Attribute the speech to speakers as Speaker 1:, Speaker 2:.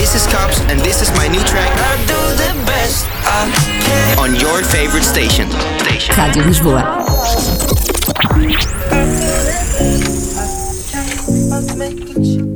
Speaker 1: This is KOPS and this is my new track. I do the best I can. On your favorite station. station.
Speaker 2: Rádio Lisboa.
Speaker 3: Make